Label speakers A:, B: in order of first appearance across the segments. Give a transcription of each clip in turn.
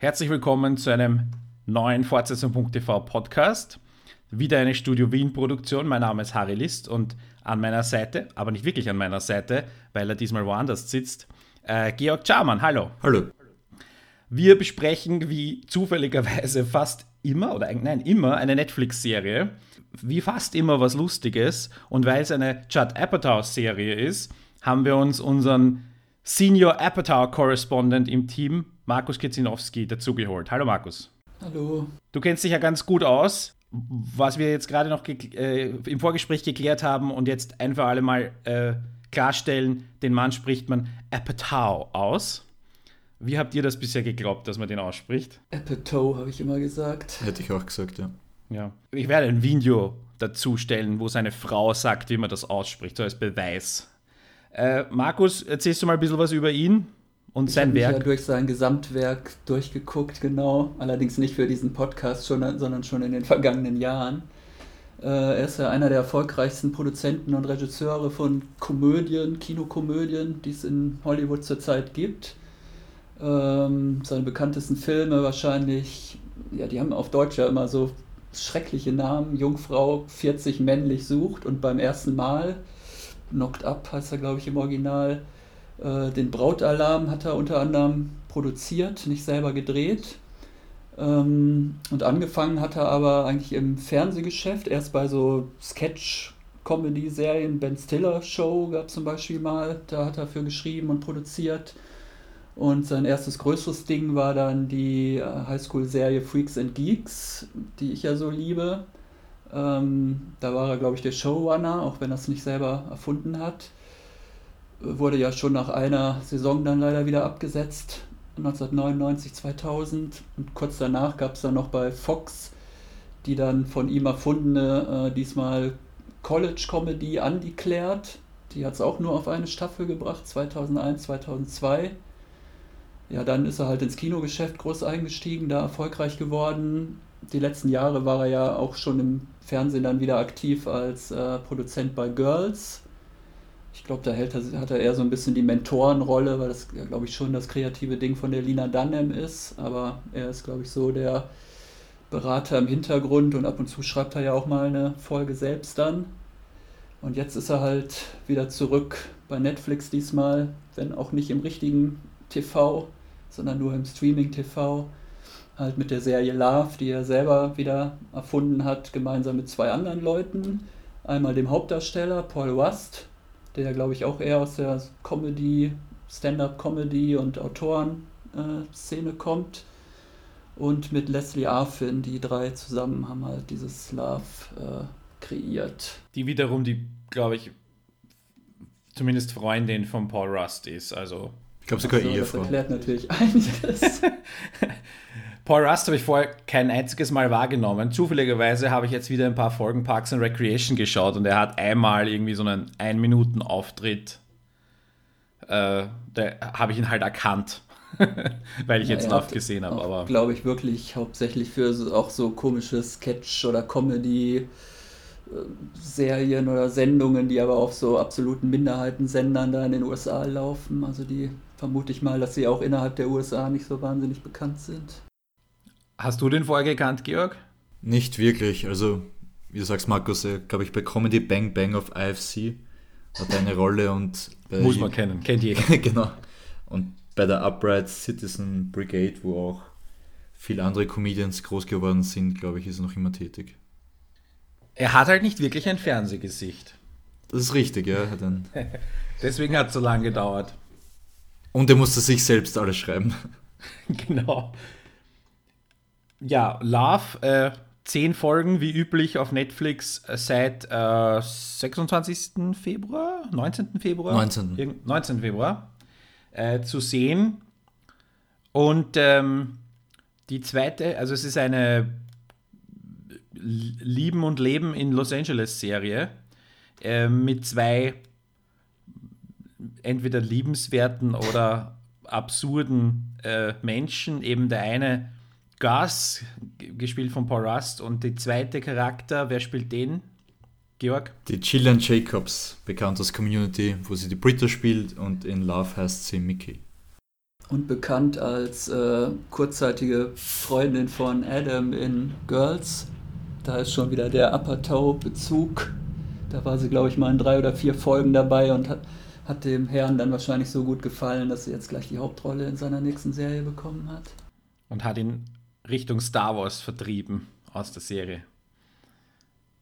A: Herzlich willkommen zu einem neuen Fortsetzung.tv Podcast. Wieder eine Studio Wien Produktion. Mein Name ist Harry List und an meiner Seite, aber nicht wirklich an meiner Seite, weil er diesmal woanders sitzt, äh, Georg Charmann. Hallo.
B: Hallo.
A: Wir besprechen wie zufälligerweise fast immer, oder nein, immer eine Netflix-Serie. Wie fast immer was Lustiges. Und weil es eine Judd Apatow-Serie ist, haben wir uns unseren Senior Apatow Correspondent im Team, Markus Kitzinowski, dazugeholt. Hallo Markus.
C: Hallo.
A: Du kennst dich ja ganz gut aus, was wir jetzt gerade noch äh, im Vorgespräch geklärt haben und jetzt ein für alle Mal äh, klarstellen, den Mann spricht man Apatow aus. Wie habt ihr das bisher geglaubt, dass man den ausspricht?
C: Apatow, habe ich immer gesagt.
B: Hätte ich auch gesagt, ja.
A: Ja. Ich werde ein Video dazu stellen, wo seine Frau sagt, wie man das ausspricht, so als Beweis. Äh, Markus, erzählst du mal ein bisschen was über ihn und
C: ich
A: sein Werk? Ich
C: habe ja durch sein Gesamtwerk durchgeguckt, genau. Allerdings nicht für diesen Podcast, schon, sondern schon in den vergangenen Jahren. Äh, er ist ja einer der erfolgreichsten Produzenten und Regisseure von Komödien, Kinokomödien, die es in Hollywood zurzeit gibt. Ähm, seine bekanntesten Filme wahrscheinlich, ja, die haben auf Deutsch ja immer so schreckliche Namen. Jungfrau 40 männlich sucht und beim ersten Mal Knocked Up heißt er, glaube ich, im Original. Äh, den Brautalarm hat er unter anderem produziert, nicht selber gedreht. Ähm, und angefangen hat er aber eigentlich im Fernsehgeschäft, erst bei so Sketch-Comedy-Serien, Ben Stiller Show gab es zum Beispiel mal, da hat er für geschrieben und produziert. Und sein erstes größeres Ding war dann die äh, Highschool-Serie Freaks and Geeks, die ich ja so liebe. Ähm, da war er, glaube ich, der Showrunner, auch wenn er es nicht selber erfunden hat. Wurde ja schon nach einer Saison dann leider wieder abgesetzt, 1999, 2000. Und kurz danach gab es dann noch bei Fox die dann von ihm erfundene, äh, diesmal College-Comedy Undeclared. Die hat es auch nur auf eine Staffel gebracht, 2001, 2002. Ja, dann ist er halt ins Kinogeschäft groß eingestiegen, da erfolgreich geworden. Die letzten Jahre war er ja auch schon im Fernsehen dann wieder aktiv als äh, Produzent bei Girls. Ich glaube, da hält hat er eher so ein bisschen die Mentorenrolle, weil das, glaube ich, schon das kreative Ding von der Lina Dunham ist. Aber er ist, glaube ich, so der Berater im Hintergrund und ab und zu schreibt er ja auch mal eine Folge selbst dann. Und jetzt ist er halt wieder zurück bei Netflix diesmal, wenn auch nicht im richtigen TV, sondern nur im Streaming-TV halt mit der Serie Love, die er selber wieder erfunden hat, gemeinsam mit zwei anderen Leuten. Einmal dem Hauptdarsteller Paul Wast, der glaube ich auch eher aus der Comedy, Stand-up-Comedy und Autoren-Szene kommt. Und mit Leslie Arfin, die drei zusammen haben halt dieses Love äh, kreiert.
A: Die wiederum, die glaube ich, zumindest Freundin von Paul Rust ist, also
B: ich glaube sogar
C: so,
B: Ehefrau.
C: Das erklärt natürlich einiges.
A: Paul Rust habe ich vorher kein einziges Mal wahrgenommen. Zufälligerweise habe ich jetzt wieder ein paar Folgen Parks and Recreation geschaut und er hat einmal irgendwie so einen Ein-Minuten-Auftritt. Äh, da habe ich ihn halt erkannt, weil ich ja, jetzt Love gesehen habe. Aber
C: glaube ich wirklich hauptsächlich für so, auch so komische Sketch- oder Comedy- Serien oder Sendungen, die aber auf so absoluten Minderheitensendern da in den USA laufen. Also die vermute ich mal, dass sie auch innerhalb der USA nicht so wahnsinnig bekannt sind.
A: Hast du den vorher gekannt, Georg?
B: Nicht wirklich. Also, wie du sagst, Markus, glaube ich, bei Comedy Bang Bang of IFC hat er eine Rolle und
A: muss man kennen, kennt jeder.
B: genau. Und bei der Upright Citizen Brigade, wo auch viele andere Comedians groß geworden sind, glaube ich, ist er noch immer tätig.
A: Er hat halt nicht wirklich ein Fernsehgesicht.
B: Das ist richtig, ja.
A: Deswegen hat es so lange gedauert.
B: Und er musste sich selbst alles schreiben.
A: genau. Ja, Love, äh, zehn Folgen wie üblich auf Netflix äh, seit äh, 26. Februar, 19. Februar?
B: 19.
A: 19. Februar äh, zu sehen. Und ähm, die zweite, also es ist eine Lieben und Leben in Los Angeles Serie äh, mit zwei entweder liebenswerten oder absurden äh, Menschen. Eben der eine Gus, gespielt von Paul Rust, und der zweite Charakter, wer spielt den? Georg?
B: Die Gillian Jacobs, bekannt aus Community, wo sie die Britta spielt und in Love heißt sie Mickey.
C: und bekannt als äh, kurzzeitige Freundin von Adam in Girls. Da ist schon wieder der Apatow-Bezug. Da war sie, glaube ich, mal in drei oder vier Folgen dabei und hat, hat dem Herrn dann wahrscheinlich so gut gefallen, dass sie jetzt gleich die Hauptrolle in seiner nächsten Serie bekommen hat.
A: Und hat ihn Richtung Star Wars vertrieben aus der Serie.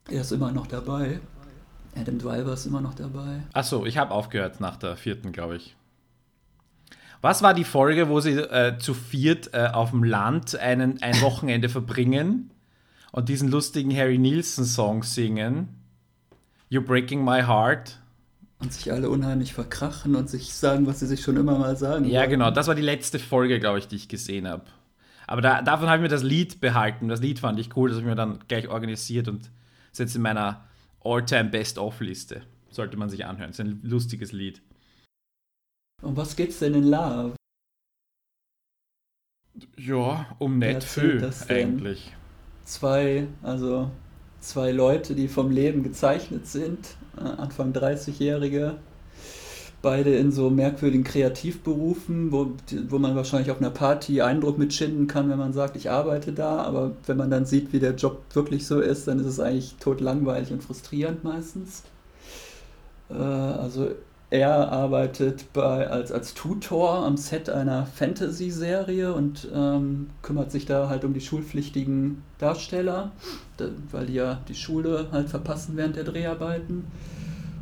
C: Er ist immer noch dabei. Adam Driver ist immer noch dabei.
A: Achso, ich habe aufgehört nach der vierten, glaube ich. Was war die Folge, wo sie äh, zu viert äh, auf dem Land einen, ein Wochenende verbringen und diesen lustigen Harry Nielsen-Song singen? You're Breaking My Heart.
C: Und sich alle unheimlich verkrachen und sich sagen, was sie sich schon immer mal sagen.
A: Ja, wollen. genau. Das war die letzte Folge, glaube ich, die ich gesehen habe. Aber da, davon habe ich mir das Lied behalten. Das Lied fand ich cool. Das habe ich mir dann gleich organisiert und setze in meiner All-Time Best-of-Liste. Sollte man sich anhören. Das ist ein lustiges Lied.
C: Um was geht's denn in Love?
A: Ja, um nicht viel eigentlich.
C: Zwei, also zwei Leute, die vom Leben gezeichnet sind, äh, Anfang 30-Jährige, beide in so merkwürdigen Kreativberufen, wo, wo man wahrscheinlich auf einer Party Eindruck mitschinden kann, wenn man sagt, ich arbeite da, aber wenn man dann sieht, wie der Job wirklich so ist, dann ist es eigentlich tot langweilig und frustrierend meistens. Äh, also er arbeitet bei, als, als Tutor am Set einer Fantasy-Serie und ähm, kümmert sich da halt um die schulpflichtigen Darsteller, weil die ja die Schule halt verpassen während der Dreharbeiten.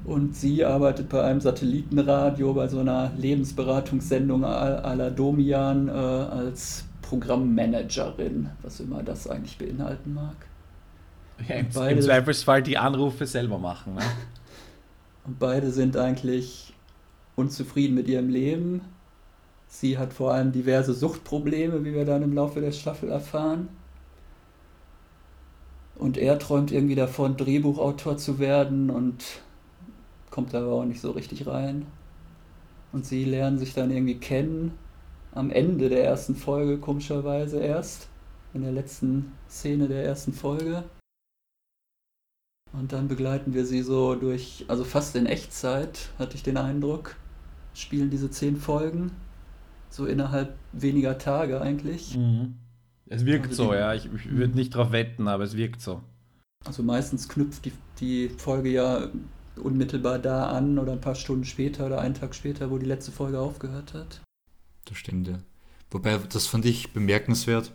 C: Und sie arbeitet bei einem Satellitenradio, bei so einer Lebensberatungssendung à la Domian äh, als Programmmanagerin, was immer das eigentlich beinhalten mag.
A: Ja, im, Im Zweifelsfall die Anrufe selber machen. Ne?
C: Und beide sind eigentlich unzufrieden mit ihrem Leben. Sie hat vor allem diverse Suchtprobleme, wie wir dann im Laufe der Staffel erfahren. Und er träumt irgendwie davon, Drehbuchautor zu werden und kommt aber auch nicht so richtig rein. Und sie lernen sich dann irgendwie kennen. Am Ende der ersten Folge, komischerweise erst. In der letzten Szene der ersten Folge. Und dann begleiten wir sie so durch, also fast in Echtzeit, hatte ich den Eindruck, spielen diese zehn Folgen. So innerhalb weniger Tage eigentlich.
A: Mhm. Es wirkt also so, die, ja. Ich, ich würde mhm. nicht drauf wetten, aber es wirkt so.
C: Also meistens knüpft die, die Folge ja unmittelbar da an oder ein paar Stunden später oder einen Tag später, wo die letzte Folge aufgehört hat.
B: Das stimmt, ja. Wobei, das fand ich bemerkenswert,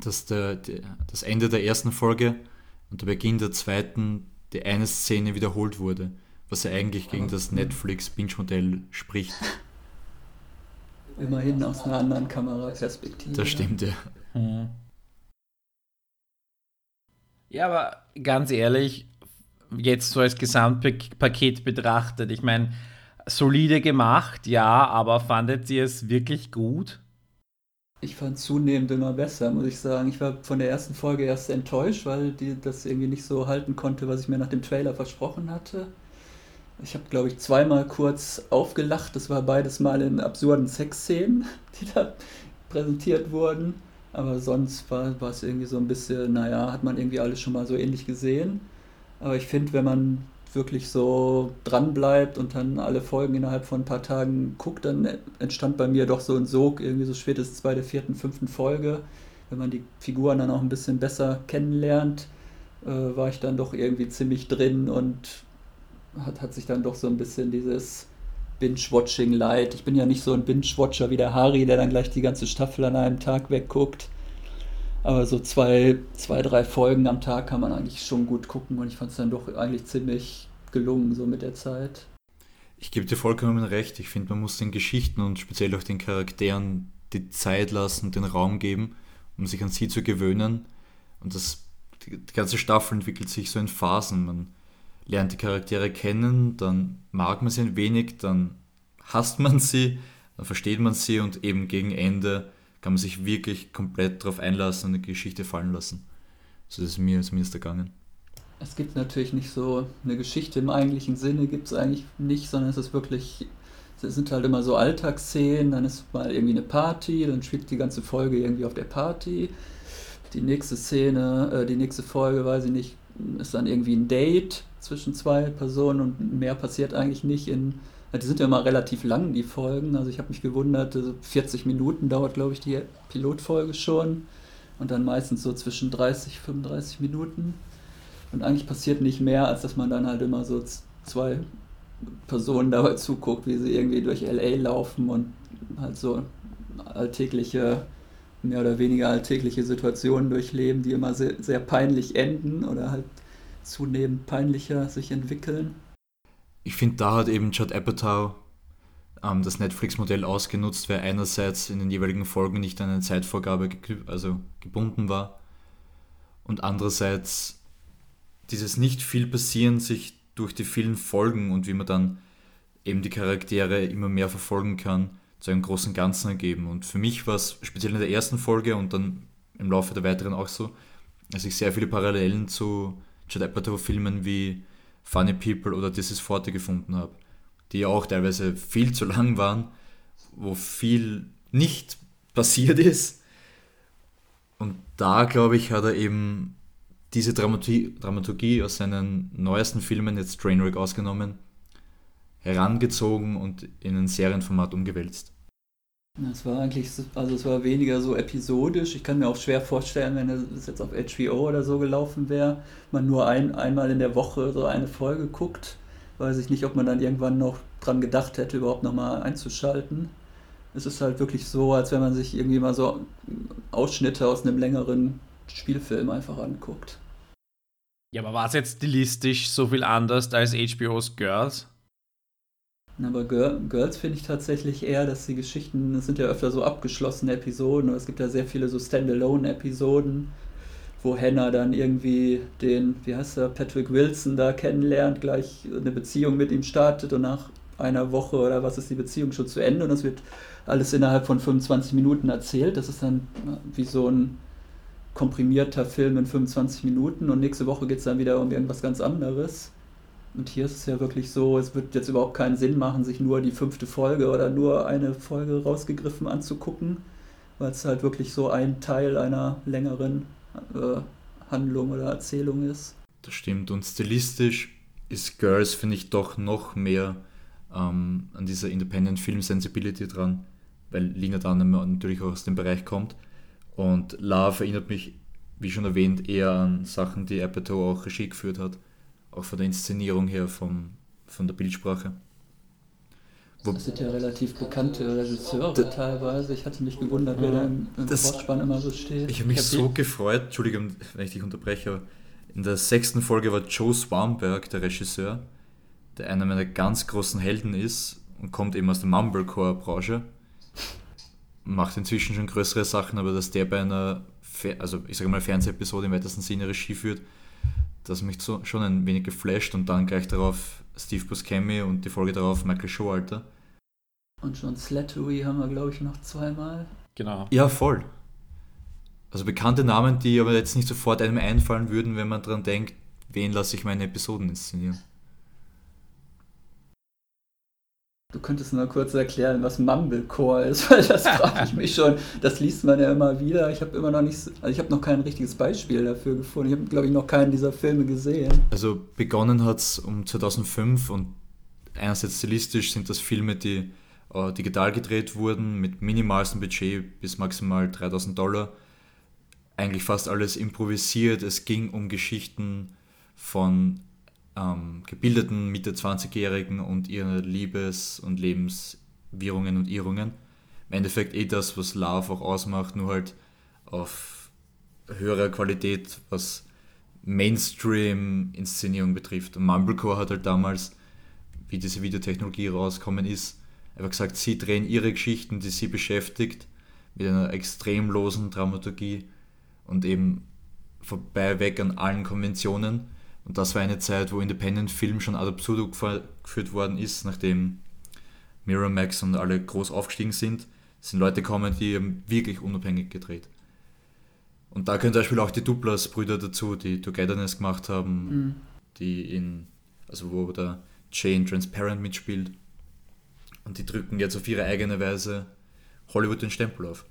B: dass der, der, das Ende der ersten Folge und der Beginn der zweiten die eine Szene wiederholt wurde, was ja eigentlich gegen das Netflix-Binge-Modell spricht.
C: Immerhin aus einer anderen Kameraperspektive.
B: Das stimmt, ja. Mhm.
A: Ja, aber ganz ehrlich, jetzt so als Gesamtpaket betrachtet, ich meine, solide gemacht, ja, aber fandet ihr es wirklich gut?
C: Ich fand zunehmend immer besser, muss ich sagen. Ich war von der ersten Folge erst enttäuscht, weil die das irgendwie nicht so halten konnte, was ich mir nach dem Trailer versprochen hatte. Ich habe, glaube ich, zweimal kurz aufgelacht. Das war beides mal in absurden Sexszenen, die da präsentiert wurden. Aber sonst war es irgendwie so ein bisschen, naja, hat man irgendwie alles schon mal so ähnlich gesehen. Aber ich finde, wenn man wirklich so dran bleibt und dann alle Folgen innerhalb von ein paar Tagen guckt, dann entstand bei mir doch so ein Sog, irgendwie so spätestens bei der vierten, fünften Folge. Wenn man die Figuren dann auch ein bisschen besser kennenlernt, äh, war ich dann doch irgendwie ziemlich drin und hat, hat sich dann doch so ein bisschen dieses Binge-Watching leid. Ich bin ja nicht so ein Binge-Watcher wie der Harry, der dann gleich die ganze Staffel an einem Tag wegguckt. Aber so zwei, zwei, drei Folgen am Tag kann man eigentlich schon gut gucken und ich fand es dann doch eigentlich ziemlich gelungen, so mit der Zeit.
B: Ich gebe dir vollkommen recht. Ich finde, man muss den Geschichten und speziell auch den Charakteren die Zeit lassen, den Raum geben, um sich an sie zu gewöhnen. Und das, die, die ganze Staffel entwickelt sich so in Phasen. Man lernt die Charaktere kennen, dann mag man sie ein wenig, dann hasst man sie, dann versteht man sie und eben gegen Ende kann man sich wirklich komplett darauf einlassen und eine Geschichte fallen lassen. So ist es mir zumindest ergangen.
C: Es gibt natürlich nicht so eine Geschichte im eigentlichen Sinne, gibt es eigentlich nicht, sondern es ist wirklich, es sind halt immer so Alltagsszenen, dann ist mal irgendwie eine Party, dann spielt die ganze Folge irgendwie auf der Party. Die nächste Szene, äh, die nächste Folge, weiß ich nicht, ist dann irgendwie ein Date zwischen zwei Personen und mehr passiert eigentlich nicht in. Die sind ja immer relativ lang, die Folgen. Also ich habe mich gewundert, 40 also Minuten dauert, glaube ich, die Pilotfolge schon. Und dann meistens so zwischen 30, 35 Minuten. Und eigentlich passiert nicht mehr, als dass man dann halt immer so zwei Personen dabei zuguckt, wie sie irgendwie durch LA laufen und halt so alltägliche, mehr oder weniger alltägliche Situationen durchleben, die immer sehr, sehr peinlich enden oder halt zunehmend peinlicher sich entwickeln.
B: Ich finde, da hat eben Judd Apatow ähm, das Netflix-Modell ausgenutzt, weil einerseits in den jeweiligen Folgen nicht an eine Zeitvorgabe also gebunden war und andererseits dieses nicht viel passieren sich durch die vielen Folgen und wie man dann eben die Charaktere immer mehr verfolgen kann, zu einem großen Ganzen ergeben. Und für mich war es speziell in der ersten Folge und dann im Laufe der weiteren auch so, dass ich sehr viele Parallelen zu Judd Apatow-Filmen wie Funny People oder This is 40 gefunden habe, die auch teilweise viel zu lang waren, wo viel nicht passiert ist. Und da, glaube ich, hat er eben diese Dramaturgie, Dramaturgie aus seinen neuesten Filmen, jetzt Trainwreck ausgenommen, herangezogen und in ein Serienformat umgewälzt.
C: Es war eigentlich, also es war weniger so episodisch. Ich kann mir auch schwer vorstellen, wenn es jetzt auf HBO oder so gelaufen wäre, man nur ein, einmal in der Woche so eine Folge guckt. Weiß ich nicht, ob man dann irgendwann noch dran gedacht hätte, überhaupt nochmal einzuschalten. Es ist halt wirklich so, als wenn man sich irgendwie mal so Ausschnitte aus einem längeren Spielfilm einfach anguckt.
A: Ja, aber war es jetzt stilistisch so viel anders als HBO's Girls?
C: Aber Girl, Girls finde ich tatsächlich eher, dass die Geschichten, es sind ja öfter so abgeschlossene Episoden, es gibt ja sehr viele so Standalone-Episoden, wo Hannah dann irgendwie den, wie heißt er, Patrick Wilson da kennenlernt, gleich eine Beziehung mit ihm startet und nach einer Woche oder was ist die Beziehung schon zu Ende und das wird alles innerhalb von 25 Minuten erzählt. Das ist dann wie so ein komprimierter Film in 25 Minuten und nächste Woche geht es dann wieder um irgendwas ganz anderes. Und hier ist es ja wirklich so, es wird jetzt überhaupt keinen Sinn machen, sich nur die fünfte Folge oder nur eine Folge rausgegriffen anzugucken, weil es halt wirklich so ein Teil einer längeren äh, Handlung oder Erzählung ist.
B: Das stimmt. Und stilistisch ist Girls, finde ich, doch noch mehr ähm, an dieser Independent Film Sensibility dran, weil Lina dann natürlich auch aus dem Bereich kommt. Und Love erinnert mich, wie schon erwähnt, eher an Sachen, die Apatow auch Regie geführt hat. Auch von der Inszenierung her, vom, von der Bildsprache.
C: Wo das sind ja relativ bekannte Regisseure teilweise. Ich hatte mich gewundert, wer da im, im das, Vorspann immer so steht.
B: Ich habe mich ich hab so gefreut, Entschuldigung, wenn ich dich unterbreche, aber in der sechsten Folge war Joe Swanberg der Regisseur, der einer meiner ganz großen Helden ist und kommt eben aus der Mumblecore-Branche macht inzwischen schon größere Sachen, aber dass der bei einer, also ich sage mal Fernsehepisode im weitesten Sinne Regie führt, das mich so, schon ein wenig geflasht und dann gleich darauf Steve Buscemi und die Folge darauf Michael Showalter.
C: Und John Slattery haben wir, glaube ich, noch zweimal.
B: Genau. Ja, voll. Also bekannte Namen, die aber jetzt nicht sofort einem einfallen würden, wenn man daran denkt, wen lasse ich meine Episoden inszenieren.
C: Du könntest nur kurz erklären, was Mumblecore ist, weil das frage ich mich schon. Das liest man ja immer wieder. Ich habe immer noch nicht, also ich habe noch kein richtiges Beispiel dafür gefunden. Ich habe, glaube ich, noch keinen dieser Filme gesehen.
B: Also begonnen hat es um 2005 und einerseits stilistisch sind das Filme, die äh, digital gedreht wurden, mit minimalstem Budget bis maximal 3000 Dollar. Eigentlich fast alles improvisiert. Es ging um Geschichten von ähm, gebildeten Mitte 20-Jährigen und ihre Liebes- und Lebenswirrungen und Irrungen. Im Endeffekt eh das, was Love auch ausmacht, nur halt auf höherer Qualität, was Mainstream-Inszenierung betrifft. Und Mumblecore hat halt damals, wie diese Videotechnologie rauskommen ist, einfach gesagt, sie drehen ihre Geschichten, die sie beschäftigt, mit einer extrem losen Dramaturgie und eben vorbei weg an allen Konventionen und das war eine Zeit, wo Independent Film schon ad absurdum geführt worden ist, nachdem Miramax und alle groß aufgestiegen sind. Es sind Leute gekommen, die haben wirklich unabhängig gedreht. Und da können zum Beispiel auch die Duplas-Brüder dazu, die Togetherness gemacht haben, mhm. die in, also wo der Jane Transparent mitspielt. Und die drücken jetzt auf ihre eigene Weise Hollywood den Stempel auf.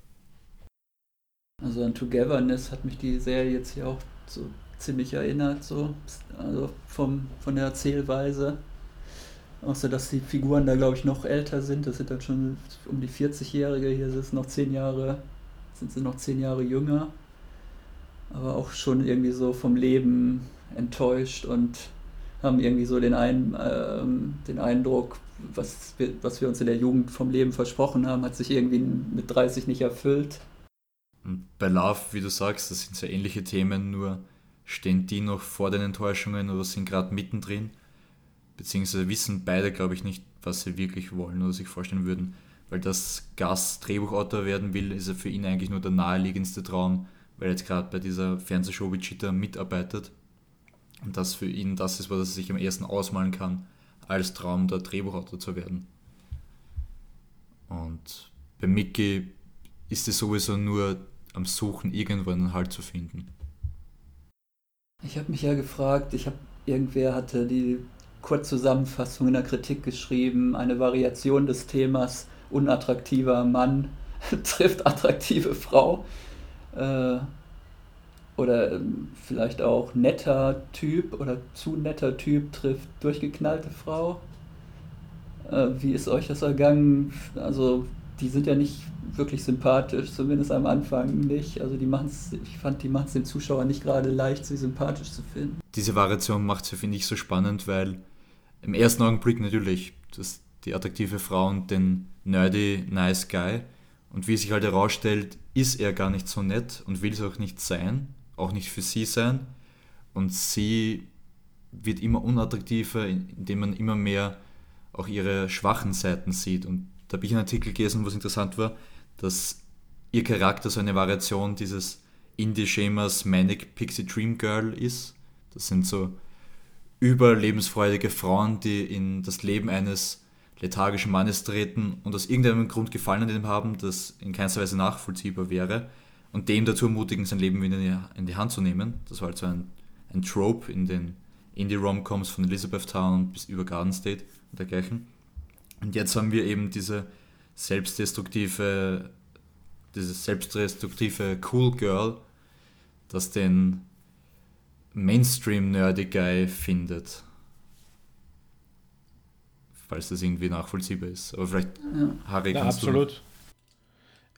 C: Also an Togetherness hat mich die Serie jetzt hier auch so ziemlich erinnert, so, also vom, von der Erzählweise. Außer dass die Figuren da, glaube ich, noch älter sind. Das sind dann schon um die 40-Jährige. Hier sind es noch zehn Jahre, sind sie noch zehn Jahre jünger. Aber auch schon irgendwie so vom Leben enttäuscht und haben irgendwie so den, ein, äh, den Eindruck, was wir, was wir uns in der Jugend vom Leben versprochen haben, hat sich irgendwie mit 30 nicht erfüllt.
B: Bei Love, wie du sagst, das sind sehr ähnliche Themen, nur stehen die noch vor den Enttäuschungen oder sind gerade mittendrin beziehungsweise wissen beide, glaube ich, nicht, was sie wirklich wollen oder sich vorstellen würden. Weil das Gas Drehbuchautor werden will, ist er für ihn eigentlich nur der naheliegendste Traum, weil er jetzt gerade bei dieser Fernsehshow Wichita mitarbeitet. Und das für ihn das ist, was er sich am ersten ausmalen kann, als Traum der Drehbuchautor zu werden. Und bei Mickey ist es sowieso nur am Suchen, irgendwo einen Halt zu finden.
C: Ich habe mich ja gefragt, ich habe irgendwer hatte die Kurzzusammenfassung in der Kritik geschrieben, eine Variation des Themas unattraktiver Mann trifft attraktive Frau. Äh, oder ähm, vielleicht auch netter Typ oder zu netter Typ trifft durchgeknallte Frau. Äh, wie ist euch das ergangen? Also, die sind ja nicht wirklich sympathisch, zumindest am Anfang nicht. Also, die machen's, ich fand, die machen es den Zuschauern nicht gerade leicht, sie sympathisch zu finden.
B: Diese Variation macht sie, finde ich, so spannend, weil im ersten Augenblick natürlich das, die attraktive Frau und den nerdy nice guy. Und wie sich halt herausstellt, ist er gar nicht so nett und will es auch nicht sein, auch nicht für sie sein. Und sie wird immer unattraktiver, indem man immer mehr auch ihre schwachen Seiten sieht. Und da habe ich einen Artikel gelesen, was interessant war, dass ihr Charakter so eine Variation dieses Indie-Schemas Manic Pixie Dream Girl ist. Das sind so überlebensfreudige Frauen, die in das Leben eines lethargischen Mannes treten und aus irgendeinem Grund Gefallen an dem haben, das in keinster Weise nachvollziehbar wäre und dem dazu ermutigen, sein Leben wieder in die Hand zu nehmen. Das war also ein, ein Trope in den Indie-Rom-Coms von Elizabethtown bis über Garden State und dergleichen. Und jetzt haben wir eben diese selbstdestruktive, dieses selbstdestruktive Cool Girl, das den Mainstream-nerdy Guy findet. Falls das irgendwie nachvollziehbar ist. Aber vielleicht, ja. Harry,
A: ja, absolut. Du...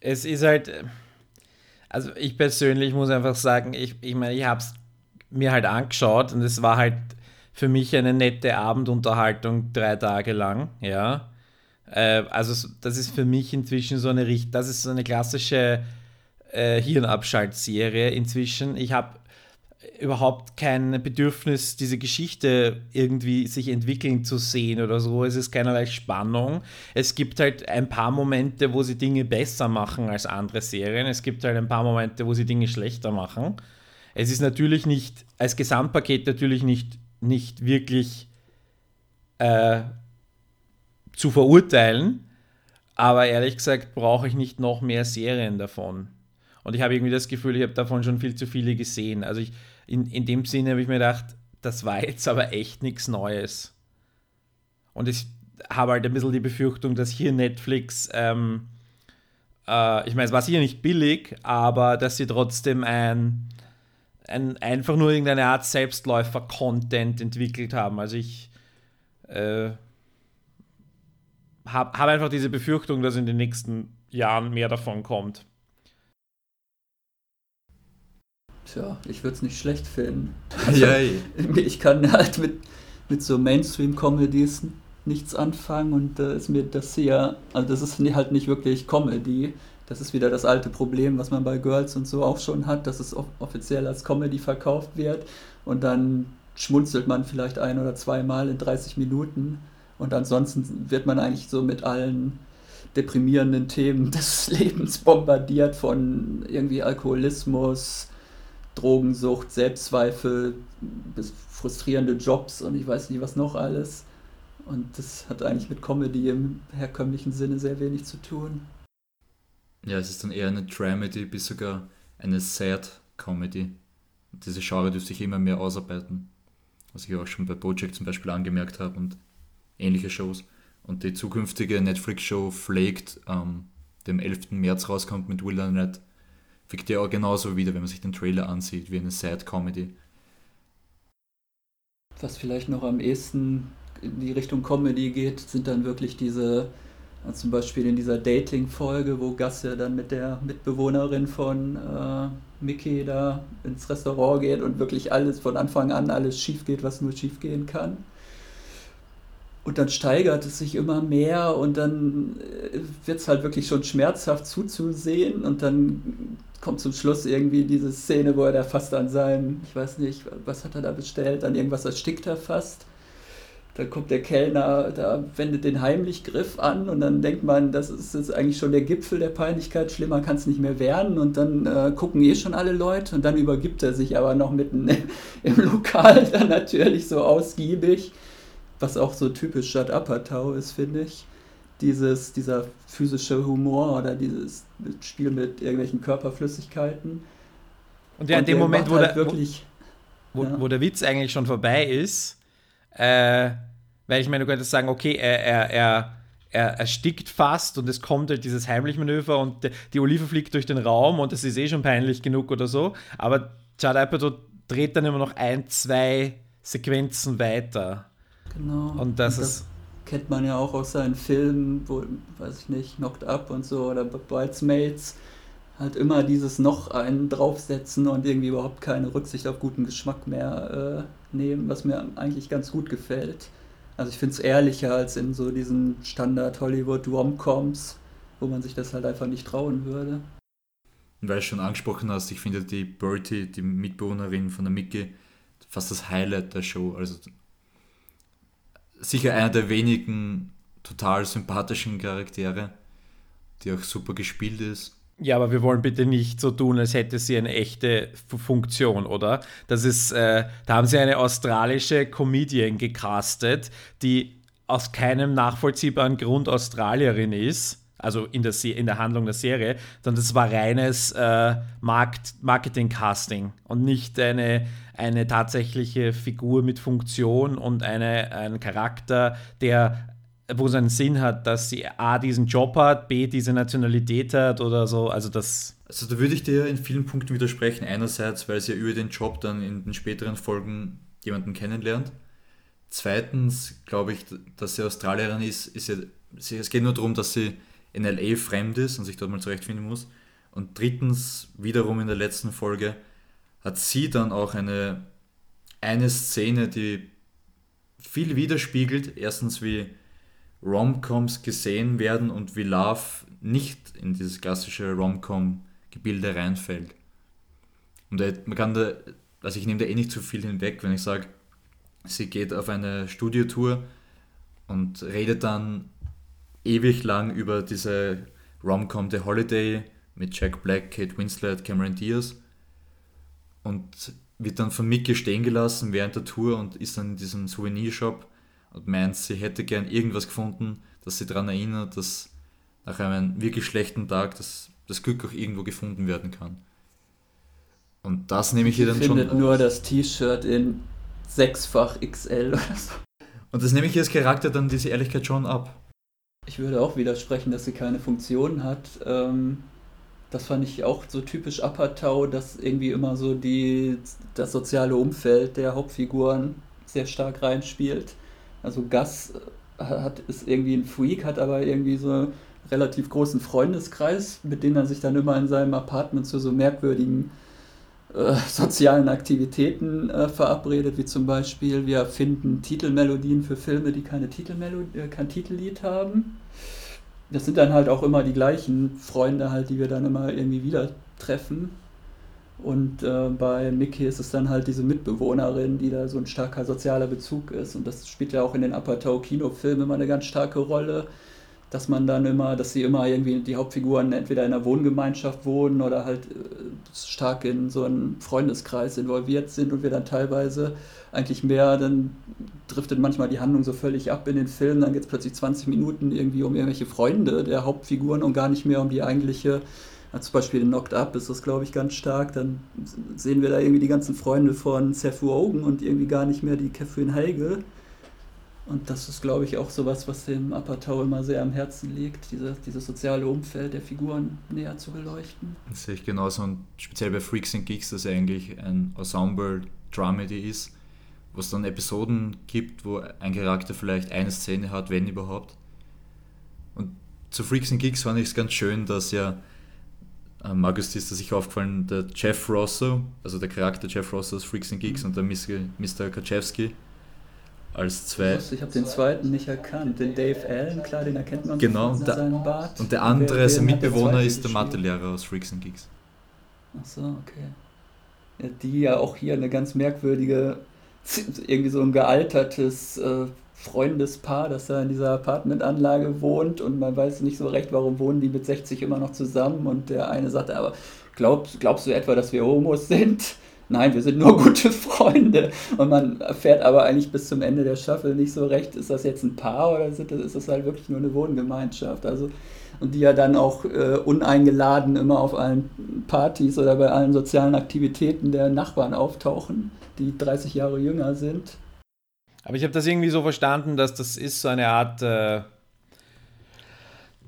A: Es ist halt, also ich persönlich muss einfach sagen, ich, ich meine, ich habe es mir halt angeschaut und es war halt für mich eine nette Abendunterhaltung drei Tage lang, ja. Äh, also das ist für mich inzwischen so eine, das ist so eine klassische äh, Hirnabschaltserie inzwischen. Ich habe überhaupt kein Bedürfnis, diese Geschichte irgendwie sich entwickeln zu sehen oder so. Es ist keinerlei Spannung. Es gibt halt ein paar Momente, wo sie Dinge besser machen als andere Serien. Es gibt halt ein paar Momente, wo sie Dinge schlechter machen. Es ist natürlich nicht, als Gesamtpaket natürlich nicht, nicht wirklich äh, zu verurteilen. Aber ehrlich gesagt brauche ich nicht noch mehr Serien davon. Und ich habe irgendwie das Gefühl, ich habe davon schon viel zu viele gesehen. Also ich, in, in dem Sinne habe ich mir gedacht, das war jetzt aber echt nichts Neues. Und ich habe halt ein bisschen die Befürchtung, dass hier Netflix, ähm, äh, ich meine, es war sicher nicht billig, aber dass sie trotzdem ein, ein einfach nur irgendeine Art Selbstläufer-Content entwickelt haben. Also ich äh, habe hab einfach diese Befürchtung, dass in den nächsten Jahren mehr davon kommt.
C: Tja, ich würde es nicht schlecht finden. Also, ich kann halt mit, mit so Mainstream-Comedies nichts anfangen und da äh, ist mir das hier, also das ist halt nicht wirklich Comedy. Das ist wieder das alte Problem, was man bei Girls und so auch schon hat, dass es offiziell als Comedy verkauft wird und dann schmunzelt man vielleicht ein oder zweimal in 30 Minuten und ansonsten wird man eigentlich so mit allen deprimierenden Themen des Lebens bombardiert von irgendwie Alkoholismus, Drogensucht, Selbstzweifel, bis frustrierende Jobs und ich weiß nicht was noch alles. Und das hat eigentlich mit Comedy im herkömmlichen Sinne sehr wenig zu tun.
B: Ja, es ist dann eher eine Dramedy bis sogar eine Sad Comedy. Diese Genre dürfte sich immer mehr ausarbeiten. Was ich auch schon bei Bojack zum Beispiel angemerkt habe und ähnliche Shows. Und die zukünftige Netflix-Show Flaked am dem 11. März rauskommt mit Will Arnett, wirkt ja auch genauso wieder, wenn man sich den Trailer ansieht, wie eine Sad Comedy.
C: was vielleicht noch am ehesten in die Richtung Comedy geht, sind dann wirklich diese, zum Beispiel in dieser Dating-Folge, wo Gus ja dann mit der Mitbewohnerin von äh, Mickey da ins Restaurant geht und wirklich alles von Anfang an alles schief geht, was nur schief gehen kann. Und dann steigert es sich immer mehr und dann äh, wird es halt wirklich schon schmerzhaft zuzusehen und dann kommt zum Schluss irgendwie diese Szene, wo er da fast an seinem, ich weiß nicht, was hat er da bestellt, an irgendwas erstickt er fast. Dann kommt der Kellner, da wendet den Heimlichgriff an und dann denkt man, das ist jetzt eigentlich schon der Gipfel der Peinlichkeit, schlimmer kann es nicht mehr werden und dann äh, gucken eh schon alle Leute und dann übergibt er sich aber noch mitten im Lokal dann natürlich so ausgiebig, was auch so typisch Shut Apatow ist, finde ich. Dieses, dieser physische Humor oder dieses Spiel mit irgendwelchen Körperflüssigkeiten.
A: Und ja, in dem Moment, wo, halt der, wirklich, wo, ja. wo, der Witz eigentlich schon vorbei ist, äh, weil ich meine, du könntest sagen, okay, er, er, er, er erstickt fast und es kommt halt dieses Heimlichmanöver und die Olive fliegt durch den Raum und es ist eh schon peinlich genug oder so. Aber Judd Apatow dreht dann immer noch ein, zwei Sequenzen weiter.
C: Genau.
A: Und das, und das ist.
C: Kennt man ja auch aus seinen Filmen, wo, weiß ich nicht, Knocked Up und so oder Bridesmaids halt immer dieses noch einen draufsetzen und irgendwie überhaupt keine Rücksicht auf guten Geschmack mehr äh, nehmen, was mir eigentlich ganz gut gefällt. Also ich finde es ehrlicher als in so diesen Standard Hollywood Romcoms, wo man sich das halt einfach nicht trauen würde.
B: Weil du schon angesprochen hast, ich finde die Bertie, die Mitbewohnerin von der Mickey, fast das Highlight der Show. Also sicher einer der wenigen total sympathischen Charaktere, die auch super gespielt ist.
A: Ja, aber wir wollen bitte nicht so tun, als hätte sie eine echte Funktion, oder? Das ist, äh, da haben sie eine australische Comedian gecastet, die aus keinem nachvollziehbaren Grund Australierin ist, also in der, in der Handlung der Serie, sondern das war reines äh, Marketing-Casting und nicht eine, eine tatsächliche Figur mit Funktion und eine, ein Charakter, der wo es einen Sinn hat, dass sie A, diesen Job hat, B, diese Nationalität hat oder so. Also das.
B: Also da würde ich dir in vielen Punkten widersprechen. Einerseits, weil sie ja über den Job dann in den späteren Folgen jemanden kennenlernt. Zweitens glaube ich, dass sie Australierin ist, ist ja, es geht nur darum, dass sie in LA fremd ist und sich dort mal zurechtfinden muss. Und drittens, wiederum in der letzten Folge, hat sie dann auch eine, eine Szene, die viel widerspiegelt. Erstens, wie Romcoms gesehen werden und wie Love nicht in dieses klassische Romcom-Gebilde reinfällt. Und man kann da, also ich nehme da eh nicht zu viel hinweg, wenn ich sage, sie geht auf eine Studiotour und redet dann ewig lang über diese Romcom The Holiday mit Jack Black, Kate Winslet, Cameron Diaz und wird dann von Mickey stehen gelassen während der Tour und ist dann in diesem Souvenirshop und meint, sie hätte gern irgendwas gefunden, das sie daran erinnert, dass nach einem wirklich schlechten Tag das, das Glück auch irgendwo gefunden werden kann. Und das nehme ich hier dann
C: schon. findet nur das T-Shirt in sechsfach XL oder so.
B: Und das nehme ich hier als Charakter dann diese Ehrlichkeit schon ab.
C: Ich würde auch widersprechen, dass sie keine Funktion hat. Ähm, das fand ich auch so typisch Apatow, dass irgendwie immer so die, das soziale Umfeld der Hauptfiguren sehr stark reinspielt. Also Gus äh, hat, ist irgendwie ein Freak, hat aber irgendwie so einen relativ großen Freundeskreis, mit dem er sich dann immer in seinem Apartment zu so merkwürdigen äh, sozialen Aktivitäten äh, verabredet, wie zum Beispiel wir finden Titelmelodien für Filme, die keine Titelmelodie, äh, kein Titellied haben. Das sind dann halt auch immer die gleichen Freunde halt, die wir dann immer irgendwie wieder treffen. Und äh, bei Mickey ist es dann halt diese Mitbewohnerin, die da so ein starker sozialer Bezug ist. Und das spielt ja auch in den Apatow-Kinofilmen immer eine ganz starke Rolle, dass man dann immer, dass sie immer irgendwie die Hauptfiguren entweder in einer Wohngemeinschaft wohnen oder halt äh, stark in so einem Freundeskreis involviert sind und wir dann teilweise eigentlich mehr, dann driftet manchmal die Handlung so völlig ab in den Film, dann geht es plötzlich 20 Minuten irgendwie um irgendwelche Freunde der Hauptfiguren und gar nicht mehr um die eigentliche ja, zum Beispiel in Knocked Up ist das, glaube ich, ganz stark. Dann sehen wir da irgendwie die ganzen Freunde von Seth Rogen und irgendwie gar nicht mehr die Catherine Heige. Und das ist, glaube ich, auch sowas, was dem Apatow immer sehr am Herzen liegt, diese, dieses soziale Umfeld der Figuren näher zu beleuchten.
B: Das sehe ich genauso und speziell bei Freaks and Geeks, dass er eigentlich ein Ensemble-Dramedy ist, wo es dann Episoden gibt, wo ein Charakter vielleicht eine Szene hat, wenn überhaupt. Und zu Freaks and Geeks fand ich es ganz schön, dass ja, äh, Markus ist da sicher aufgefallen, der Jeff Rosso, also der Charakter Jeff Rosso aus Freaks and Geeks mhm. und der Mr. Kaczewski als zwei.
C: Ich habe den zweiten nicht erkannt. Den Dave Allen, klar, den erkennt man
B: genau,
C: mit seinem Bart.
B: Und der andere, wer, sein Mitbewohner, ist der Mathelehrer aus Freaks and Geeks.
C: Ach so, okay. Ja, die ja auch hier eine ganz merkwürdige, irgendwie so ein gealtertes äh, Freundespaar, das da in dieser Apartmentanlage wohnt und man weiß nicht so recht, warum wohnen die mit 60 immer noch zusammen und der eine sagt, aber glaubst, glaubst du etwa, dass wir Homos sind? Nein, wir sind nur gute Freunde. Und man erfährt aber eigentlich bis zum Ende der Staffel nicht so recht, ist das jetzt ein Paar oder ist das halt wirklich nur eine Wohngemeinschaft? Also, und die ja dann auch äh, uneingeladen immer auf allen Partys oder bei allen sozialen Aktivitäten der Nachbarn auftauchen, die 30 Jahre jünger sind.
A: Aber ich habe das irgendwie so verstanden, dass das ist so eine Art äh,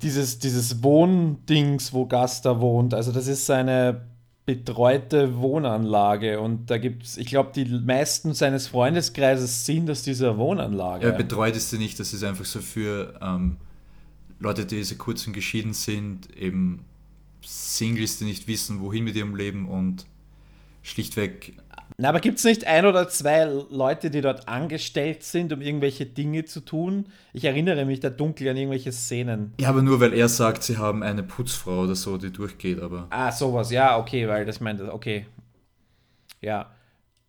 A: dieses, dieses Wohndings, wo Gast da wohnt. Also das ist seine betreute Wohnanlage und da gibt es, ich glaube, die meisten seines Freundeskreises sind aus dieser Wohnanlage.
B: Ja, betreut ist sie nicht, das ist einfach so für ähm, Leute, die so kurz und geschieden sind, eben Singles, die nicht wissen, wohin mit ihrem Leben und schlichtweg
A: na, aber gibt es nicht ein oder zwei Leute, die dort angestellt sind, um irgendwelche Dinge zu tun? Ich erinnere mich da dunkel an irgendwelche Szenen.
B: Ja, aber nur weil er sagt, sie haben eine Putzfrau oder so, die durchgeht, aber.
A: Ah, sowas, ja, okay, weil das meint, okay. Ja.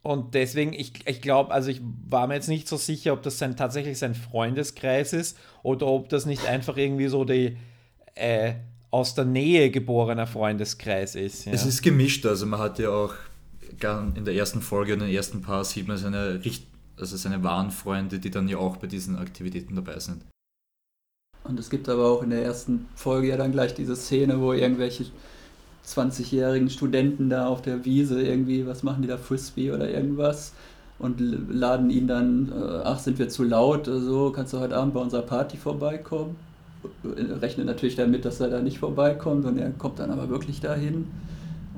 A: Und deswegen, ich, ich glaube, also ich war mir jetzt nicht so sicher, ob das sein, tatsächlich sein Freundeskreis ist oder ob das nicht einfach irgendwie so die äh, aus der Nähe geborener Freundeskreis ist.
B: Ja. Es ist gemischt, also man hat ja auch in der ersten Folge und den ersten Paar sieht man seine, also seine wahren Freunde, die dann ja auch bei diesen Aktivitäten dabei sind.
C: Und es gibt aber auch in der ersten Folge ja dann gleich diese Szene, wo irgendwelche 20-jährigen Studenten da auf der Wiese irgendwie, was machen die da, Frisbee oder irgendwas und laden ihn dann, äh, ach, sind wir zu laut, so, kannst du heute Abend bei unserer Party vorbeikommen? Rechnet natürlich damit, dass er da nicht vorbeikommt und er kommt dann aber wirklich dahin.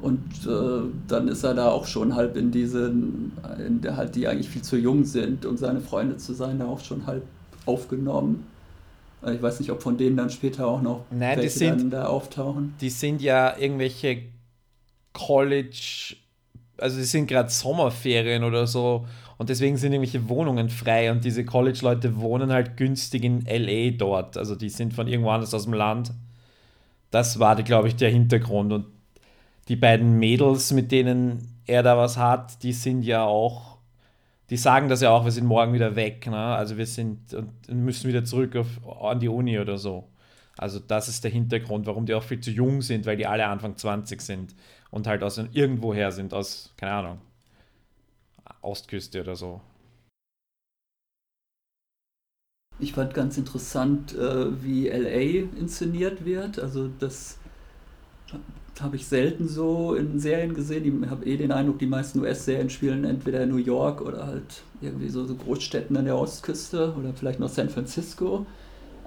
C: Und äh, dann ist er da auch schon halb in diesen, in der halt, die eigentlich viel zu jung sind, um seine Freunde zu sein, da auch schon halb aufgenommen. Ich weiß nicht, ob von denen dann später auch noch
A: Nein, welche die sind,
C: dann da auftauchen.
A: Die sind ja irgendwelche College, also die sind gerade Sommerferien oder so und deswegen sind irgendwelche Wohnungen frei und diese College-Leute wohnen halt günstig in LA dort. Also die sind von irgendwo anders aus dem Land. Das war, glaube ich, der Hintergrund und die beiden Mädels, mit denen er da was hat, die sind ja auch, die sagen das ja auch, wir sind morgen wieder weg. Ne? Also wir sind und müssen wieder zurück auf, an die Uni oder so. Also das ist der Hintergrund, warum die auch viel zu jung sind, weil die alle Anfang 20 sind und halt aus irgendwoher sind, aus, keine Ahnung, Ostküste oder so.
C: Ich fand ganz interessant, äh, wie LA inszeniert wird. Also das habe ich selten so in Serien gesehen. Ich habe eh den Eindruck, die meisten US-Serien spielen entweder in New York oder halt irgendwie so, so Großstädten an der Ostküste oder vielleicht noch San Francisco.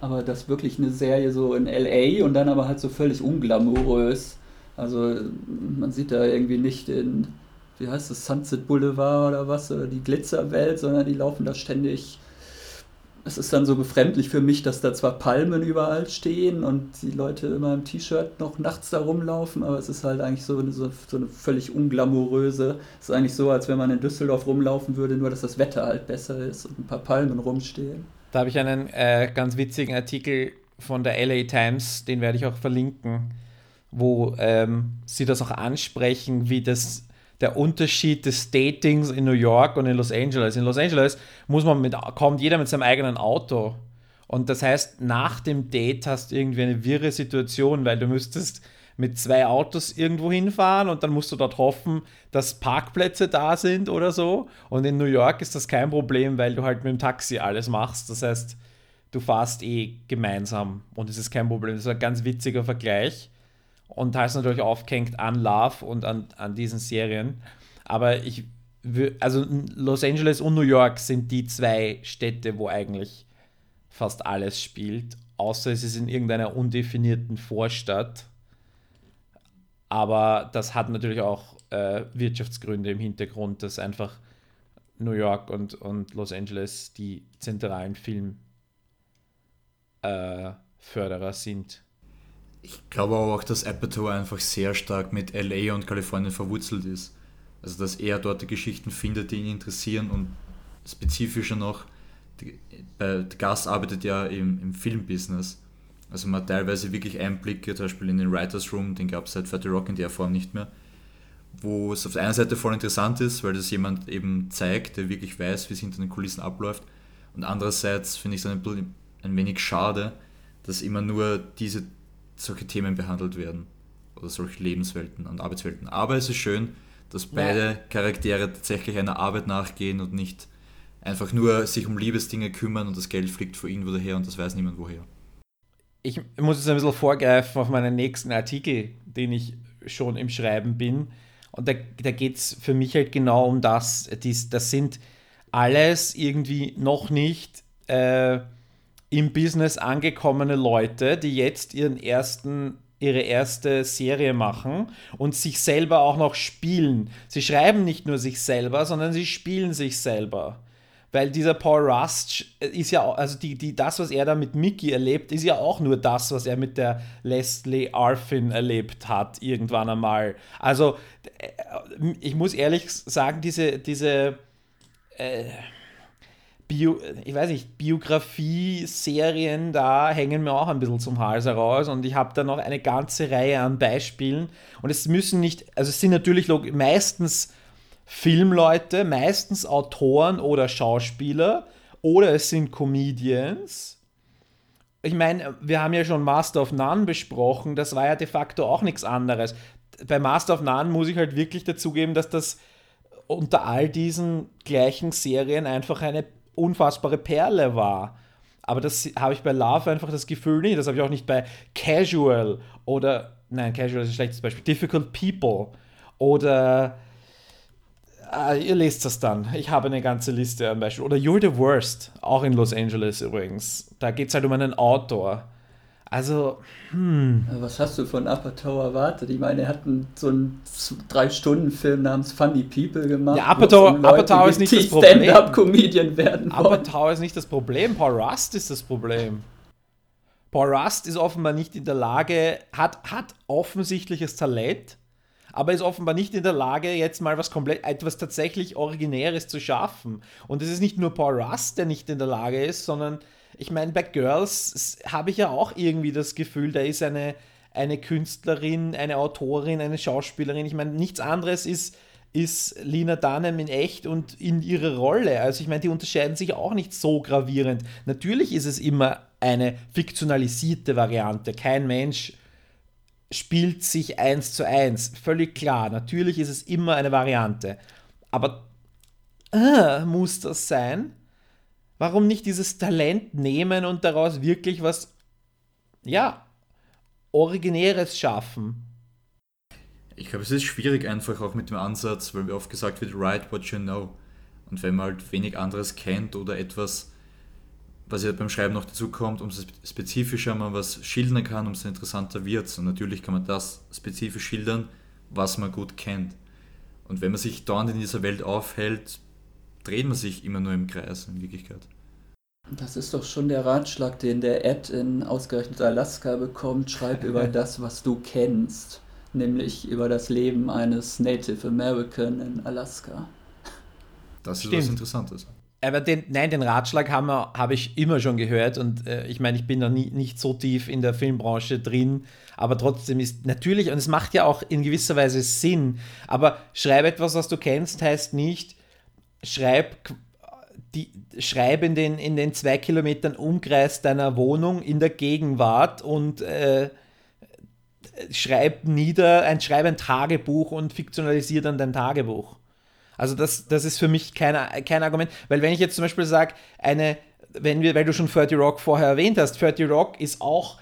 C: Aber das wirklich eine Serie so in LA und dann aber halt so völlig unglamourös. Also man sieht da irgendwie nicht den, wie heißt das, Sunset Boulevard oder was, oder die Glitzerwelt, sondern die laufen da ständig es ist dann so befremdlich für mich, dass da zwar Palmen überall stehen und die Leute immer im T-Shirt noch nachts da rumlaufen, aber es ist halt eigentlich so eine, so, so eine völlig unglamouröse. Es ist eigentlich so, als wenn man in Düsseldorf rumlaufen würde, nur dass das Wetter halt besser ist und ein paar Palmen rumstehen.
A: Da habe ich einen äh, ganz witzigen Artikel von der LA Times, den werde ich auch verlinken, wo ähm, sie das auch ansprechen, wie das der Unterschied des Datings in New York und in Los Angeles. In Los Angeles muss man mit, kommt jeder mit seinem eigenen Auto. Und das heißt, nach dem Date hast du irgendwie eine wirre Situation, weil du müsstest mit zwei Autos irgendwo hinfahren und dann musst du dort hoffen, dass Parkplätze da sind oder so. Und in New York ist das kein Problem, weil du halt mit dem Taxi alles machst. Das heißt, du fährst eh gemeinsam und es ist kein Problem. Das ist ein ganz witziger Vergleich und ist natürlich aufgehängt an Love und an, an diesen Serien. Aber ich also Los Angeles und New York sind die zwei Städte, wo eigentlich fast alles spielt, außer es ist in irgendeiner undefinierten Vorstadt. Aber das hat natürlich auch äh, Wirtschaftsgründe im Hintergrund, dass einfach New York und, und Los Angeles die zentralen Filmförderer äh, sind.
B: Ich glaube auch, dass Apatow einfach sehr stark mit LA und Kalifornien verwurzelt ist. Also dass er dort die Geschichten findet, die ihn interessieren und spezifischer noch, die, der Gast arbeitet ja im, im Filmbusiness. Also man hat teilweise wirklich Einblicke, zum Beispiel in den Writers Room, den gab es seit 30 Rock in der Form nicht mehr, wo es auf der einen Seite voll interessant ist, weil das jemand eben zeigt, der wirklich weiß, wie es hinter den Kulissen abläuft. Und andererseits finde ich es ein, ein wenig schade, dass immer nur diese solche Themen behandelt werden. Oder solche Lebenswelten und Arbeitswelten. Aber es ist schön, dass beide ja. Charaktere tatsächlich einer Arbeit nachgehen und nicht einfach nur sich um Liebesdinge kümmern und das Geld fliegt vor ihnen wieder her und das weiß niemand woher.
A: Ich muss jetzt ein bisschen vorgreifen auf meinen nächsten Artikel, den ich schon im Schreiben bin. Und da, da geht es für mich halt genau um das. Dies, das sind alles irgendwie noch nicht äh, im Business angekommene Leute, die jetzt ihren ersten ihre erste Serie machen und sich selber auch noch spielen. Sie schreiben nicht nur sich selber, sondern sie spielen sich selber. Weil dieser Paul Rust ist ja, also die, die, das, was er da mit Mickey erlebt, ist ja auch nur das, was er mit der Leslie Arfin erlebt hat, irgendwann einmal. Also, äh, ich muss ehrlich sagen, diese, diese, äh, Bio, ich weiß nicht, Biografie-Serien, da hängen mir auch ein bisschen zum Hals heraus und ich habe da noch eine ganze Reihe an Beispielen und es müssen nicht, also es sind natürlich meistens Filmleute, meistens Autoren oder Schauspieler oder es sind Comedians. Ich meine, wir haben ja schon Master of None besprochen, das war ja de facto auch nichts anderes. Bei Master of None muss ich halt wirklich dazugeben, dass das unter all diesen gleichen Serien einfach eine unfassbare Perle war. Aber das habe ich bei Love einfach das Gefühl nicht. Das habe ich auch nicht bei Casual oder, nein, Casual ist ein schlechtes Beispiel, Difficult People oder, äh, ihr lest das dann. Ich habe eine ganze Liste an Beispielen. Oder You're the Worst, auch in Los Angeles übrigens. Da geht es halt um einen Autor also, hm.
C: Was hast du von Apatow erwartet? Ich meine, er hat einen, so einen Drei-Stunden-Film namens Funny People gemacht.
A: Ja, Apatow, um Apatow ist nicht das Problem.
C: Stand-Up-Comedian werden
A: wollen. Apatow ist nicht das Problem, Paul Rust ist das Problem. Paul Rust ist offenbar nicht in der Lage, hat, hat offensichtliches Talent, aber ist offenbar nicht in der Lage, jetzt mal was komplett, etwas tatsächlich Originäres zu schaffen. Und es ist nicht nur Paul Rust, der nicht in der Lage ist, sondern ich meine, bei Girls habe ich ja auch irgendwie das Gefühl, da ist eine, eine Künstlerin, eine Autorin, eine Schauspielerin. Ich meine, nichts anderes ist, ist Lina Dunham in echt und in ihrer Rolle. Also ich meine, die unterscheiden sich auch nicht so gravierend. Natürlich ist es immer eine fiktionalisierte Variante. Kein Mensch spielt sich eins zu eins. Völlig klar. Natürlich ist es immer eine Variante. Aber äh, muss das sein? Warum nicht dieses Talent nehmen und daraus wirklich was, ja, Originäres schaffen?
B: Ich glaube, es ist schwierig einfach auch mit dem Ansatz, weil mir oft gesagt wird, write what you know. Und wenn man halt wenig anderes kennt oder etwas, was ja beim Schreiben noch dazu kommt, umso spezifischer man was schildern kann, umso interessanter wird es. Und natürlich kann man das spezifisch schildern, was man gut kennt. Und wenn man sich dauernd in dieser Welt aufhält, dreht man sich immer nur im Kreis in Wirklichkeit.
C: Das ist doch schon der Ratschlag, den der Ed in ausgerechnet Alaska bekommt. Schreib über das, was du kennst, nämlich über das Leben eines Native American in Alaska.
B: Das ist Stimmt. was Interessantes.
A: Aber den, nein, den Ratschlag habe hab ich immer schon gehört und äh, ich meine, ich bin da nie, nicht so tief in der Filmbranche drin, aber trotzdem ist natürlich, und es macht ja auch in gewisser Weise Sinn, aber schreib etwas, was du kennst, heißt nicht, schreib die, schreib in den, in den zwei Kilometern Umkreis deiner Wohnung in der Gegenwart und äh, schreib nieder, ein, schreib ein Tagebuch und fiktionalisier dann dein Tagebuch. Also das, das ist für mich kein, kein Argument, weil wenn ich jetzt zum Beispiel sage, eine, wenn wir, weil du schon 30 Rock vorher erwähnt hast, 30 Rock ist auch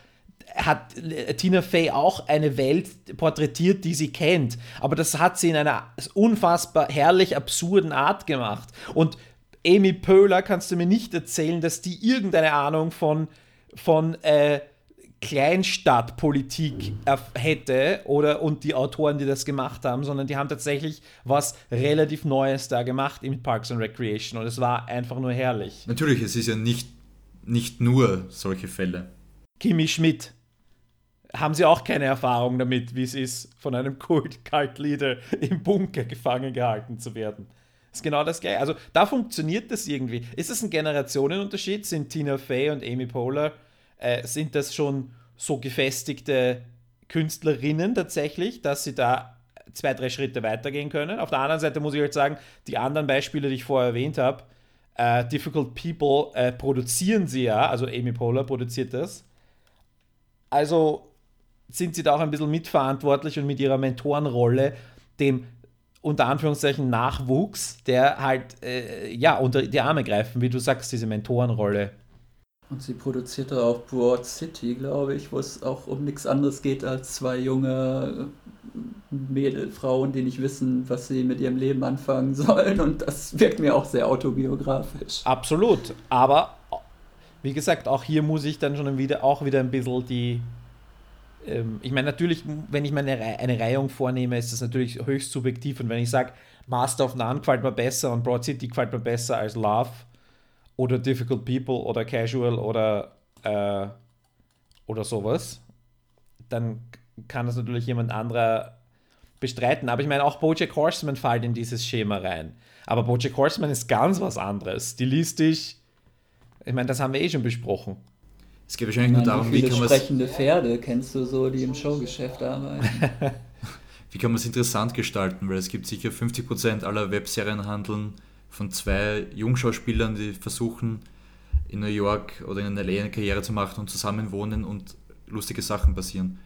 A: hat Tina Fey auch eine Welt porträtiert, die sie kennt. Aber das hat sie in einer unfassbar herrlich absurden Art gemacht. Und Amy Pöhler kannst du mir nicht erzählen, dass die irgendeine Ahnung von, von äh, Kleinstadtpolitik hätte oder und die Autoren, die das gemacht haben, sondern die haben tatsächlich was relativ Neues da gemacht im Parks and Recreation und es war einfach nur herrlich.
B: Natürlich, es ist ja nicht, nicht nur solche Fälle.
A: Kimi Schmidt. Haben Sie auch keine Erfahrung damit, wie es ist, von einem Kult-Cult-Leader im Bunker gefangen gehalten zu werden? ist genau das Gleiche. Also da funktioniert das irgendwie. Ist es ein Generationenunterschied? Sind Tina Fey und Amy Poehler, äh, sind das schon so gefestigte Künstlerinnen tatsächlich, dass sie da zwei, drei Schritte weitergehen können? Auf der anderen Seite muss ich halt sagen, die anderen Beispiele, die ich vorher erwähnt habe, äh, Difficult People äh, produzieren sie ja, also Amy Poehler produziert das. Also sind sie da auch ein bisschen mitverantwortlich und mit ihrer Mentorenrolle dem unter Anführungszeichen Nachwuchs, der halt äh, ja unter die Arme greifen, wie du sagst, diese Mentorenrolle.
C: Und sie produzierte auch Broad City, glaube ich, wo es auch um nichts anderes geht als zwei junge Mädelfrauen, die nicht wissen, was sie mit ihrem Leben anfangen sollen. Und das wirkt mir auch sehr autobiografisch.
A: Absolut. Aber wie gesagt, auch hier muss ich dann schon wieder auch wieder ein bisschen die ähm, ich meine, natürlich, wenn ich meine eine Reihung vornehme, ist das natürlich höchst subjektiv. Und wenn ich sage, Master of None gefällt mir besser und Broad City gefällt mir besser als Love oder Difficult People oder Casual oder, äh, oder sowas, dann kann das natürlich jemand anderer bestreiten. Aber ich meine, auch Bojack Horseman fällt in dieses Schema rein. Aber Bojack Horseman ist ganz was anderes. Stilistisch, ich meine, das haben wir eh schon besprochen.
B: Es geht wahrscheinlich nur darum,
C: wie, wie kann man sprechende Pferde kennst du so, die im Showgeschäft arbeiten.
B: wie kann man es interessant gestalten? Weil es gibt sicher 50% aller Webserien handeln von zwei Jungschauspielern, die versuchen in New York oder in LA eine Karriere zu machen und zusammen wohnen und lustige Sachen passieren.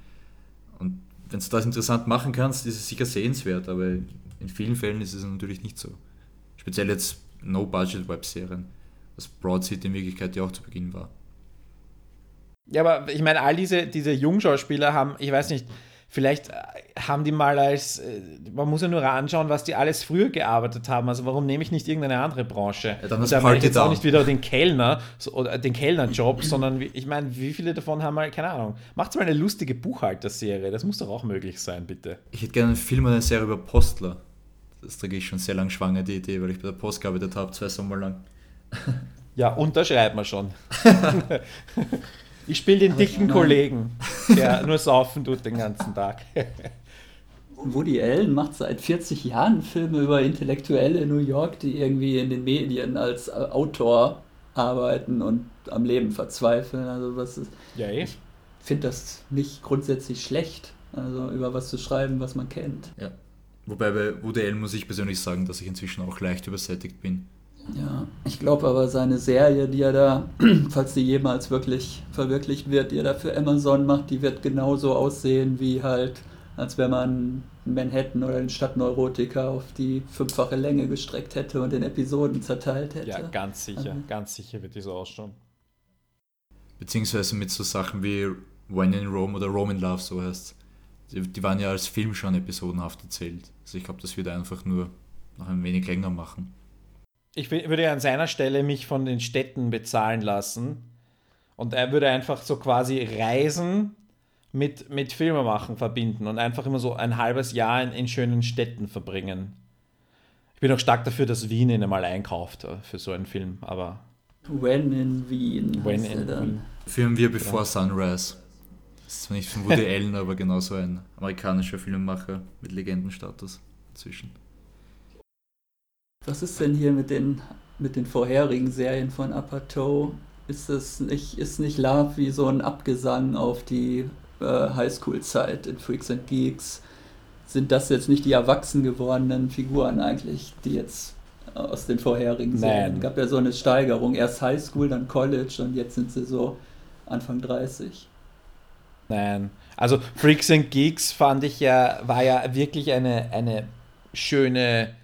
B: Und wenn du das interessant machen kannst, ist es sicher sehenswert, aber in vielen Fällen ist es natürlich nicht so. Speziell jetzt No-Budget-Webserien, was Broad City in Wirklichkeit ja auch zu Beginn war.
A: Ja, aber ich meine, all diese, diese Jungschauspieler haben, ich weiß nicht, vielleicht äh, haben die mal als, äh, man muss ja nur anschauen, was die alles früher gearbeitet haben. Also warum nehme ich nicht irgendeine andere Branche? Ja, dann da mache ich jetzt auch nicht wieder den Kellner so, oder den Kellnerjob, sondern ich meine, wie viele davon haben mal, keine Ahnung, macht mal eine lustige Buchhalterserie, das muss doch auch möglich sein, bitte.
B: Ich hätte gerne einen Film oder eine Serie über Postler. Das trage ich schon sehr lange schwanger, die Idee, weil ich bei der Post gearbeitet habe, zwei Sommer lang.
A: Ja, unterschreibt man schon. Ich spiele den dicken Kollegen, der nur saufen tut den ganzen Tag.
C: Woody Allen macht seit 40 Jahren Filme über Intellektuelle in New York, die irgendwie in den Medien als Autor arbeiten und am Leben verzweifeln. Also was ist,
A: ja, eh.
C: ich finde das nicht grundsätzlich schlecht, also über was zu schreiben, was man kennt.
B: Ja. Wobei bei Woody Allen muss ich persönlich sagen, dass ich inzwischen auch leicht übersättigt bin.
C: Ja, ich glaube aber seine Serie, die er da, falls die jemals wirklich verwirklicht wird, die er da für Amazon macht, die wird genauso aussehen wie halt, als wenn man Manhattan oder den Stadtneurotiker auf die fünffache Länge gestreckt hätte und in Episoden zerteilt hätte. Ja,
A: ganz sicher, also. ganz sicher wird die so ausschauen.
B: Beziehungsweise mit so Sachen wie When in Rome oder Rome in Love, so heißt die, die waren ja als Film schon episodenhaft erzählt. Also ich glaube, das wird einfach nur noch ein wenig länger machen
A: ich würde an seiner Stelle mich von den Städten bezahlen lassen. Und er würde einfach so quasi Reisen mit, mit Filmemachen verbinden und einfach immer so ein halbes Jahr in, in schönen Städten verbringen. Ich bin auch stark dafür, dass Wien ihn einmal einkauft äh, für so einen Film, aber.
C: When in Wien.
A: When in Wien.
B: Filmen wir bevor ja. Sunrise. Das ist zwar nicht von Woody Allen, aber genauso ein amerikanischer Filmemacher mit Legendenstatus inzwischen.
C: Was ist denn hier mit den, mit den vorherigen Serien von Apatow? Ist es nicht, ist nicht Love wie so ein Abgesang auf die äh, Highschool-Zeit in Freaks and Geeks? Sind das jetzt nicht die erwachsen gewordenen Figuren eigentlich, die jetzt aus den vorherigen Serien? Es gab ja so eine Steigerung. Erst Highschool, dann College und jetzt sind sie so Anfang 30.
A: Nein. Also Freaks and Geeks fand ich ja, war ja wirklich eine, eine schöne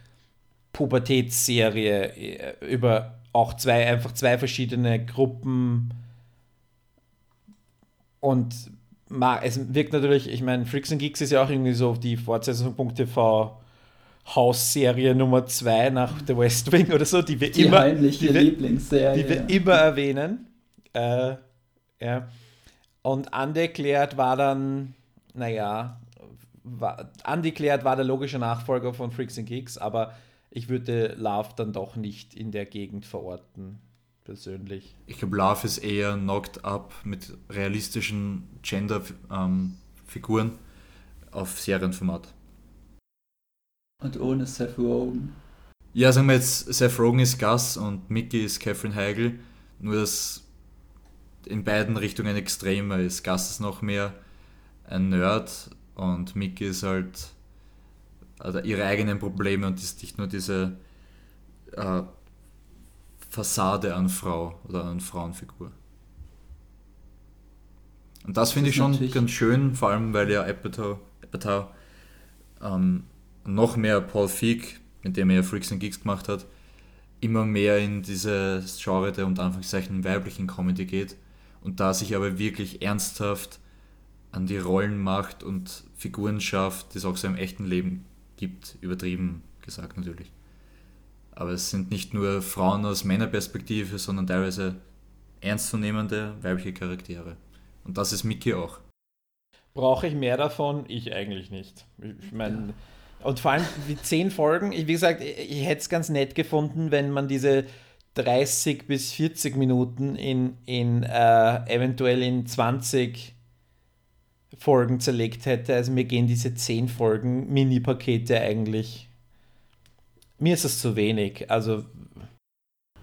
A: Pubertätsserie äh, über auch zwei, einfach zwei verschiedene Gruppen. Und es wirkt natürlich, ich meine, Freaks and Geeks ist ja auch irgendwie so die Fortsetzung.tv Hausserie Nummer zwei nach The West Wing oder so, die wir
C: die
A: immer,
C: die wir,
A: Lieblingsserie, die wir immer erwähnen. Äh, ja. Und undeclared war dann, naja, war, undeclared war der logische Nachfolger von Freaks and Geeks, aber ich würde Love dann doch nicht in der Gegend verorten, persönlich.
B: Ich glaube, Love ist eher knocked up mit realistischen Gender-Figuren ähm, auf Serienformat.
C: Und ohne Seth Rogen.
B: Ja, sagen wir jetzt, Seth Rogen ist Gus und Mickey ist Catherine Heigl. Nur, dass in beiden Richtungen extremer ist. Gus ist noch mehr ein Nerd und Mickey ist halt also ihre eigenen Probleme und ist nicht nur diese äh, Fassade an Frau oder an Frauenfigur. Und das, das finde ich schon ganz schön, vor allem weil ja Apatow, Apatow ähm, noch mehr Paul Feig, mit dem er ja Freaks and Geeks gemacht hat, immer mehr in dieses Genre der unter Anführungszeichen weiblichen Comedy geht und da sich aber wirklich ernsthaft an die Rollen macht und Figuren schafft, die es auch so im echten Leben gibt, übertrieben gesagt natürlich. Aber es sind nicht nur Frauen aus Männerperspektive, sondern teilweise ernstzunehmende weibliche Charaktere. Und das ist Mickey auch.
A: Brauche ich mehr davon? Ich eigentlich nicht. Ich meine, und vor allem die zehn Folgen, ich, wie gesagt, ich hätte es ganz nett gefunden, wenn man diese 30 bis 40 Minuten in, in äh, eventuell in 20 Folgen zerlegt hätte. Also mir gehen diese 10 Folgen Mini-Pakete eigentlich. Mir ist es zu wenig. Also